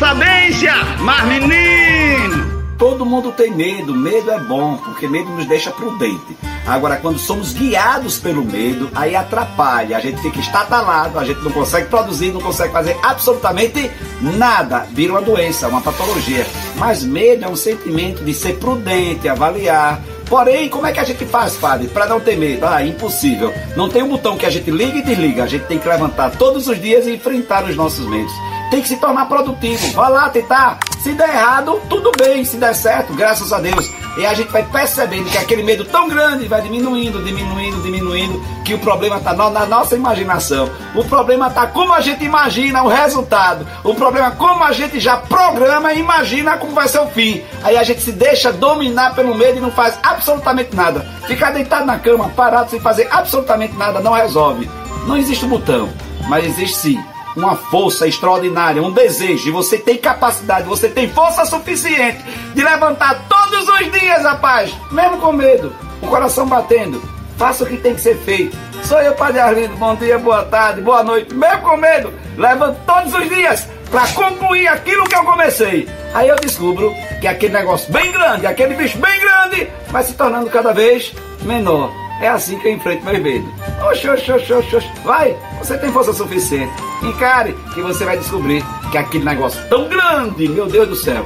sabência, mas menino! Todo mundo tem medo, medo é bom, porque medo nos deixa prudente. Agora, quando somos guiados pelo medo, aí atrapalha, a gente fica estatalado, a gente não consegue produzir, não consegue fazer absolutamente nada. Vira uma doença, uma patologia. Mas medo é um sentimento de ser prudente, avaliar. Porém, como é que a gente faz, padre, para não ter medo? Ah, impossível. Não tem um botão que a gente liga e desliga. A gente tem que levantar todos os dias e enfrentar os nossos medos. Tem que se tornar produtivo. Vá lá tentar. Se der errado, tudo bem. Se der certo, graças a Deus. E a gente vai percebendo que aquele medo tão grande vai diminuindo, diminuindo, diminuindo, que o problema está na nossa imaginação. O problema está como a gente imagina o resultado. O problema é como a gente já programa e imagina como vai ser o fim. Aí a gente se deixa dominar pelo medo e não faz absolutamente nada. Ficar deitado na cama, parado sem fazer absolutamente nada, não resolve. Não existe um botão, mas existe sim uma força extraordinária, um desejo, e você tem capacidade, você tem força suficiente de levantar todos os dias, rapaz, mesmo com medo, o coração batendo. Faça o que tem que ser feito. Sou eu, Padre Arlindo. Bom dia, boa tarde, boa noite. Mesmo com medo, levanto todos os dias para concluir aquilo que eu comecei. Aí eu descubro que aquele negócio bem grande, aquele bicho bem grande, vai se tornando cada vez menor. É assim que eu enfrento meus medos. Oxe, oxe, oxe, oxe. Vai, você tem força suficiente. Encare que você vai descobrir que aquele negócio tão grande, meu Deus do céu,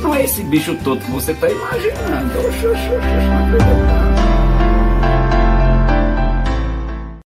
não é esse bicho todo que você está imaginando. Oxe, oxe, oxe, oxe.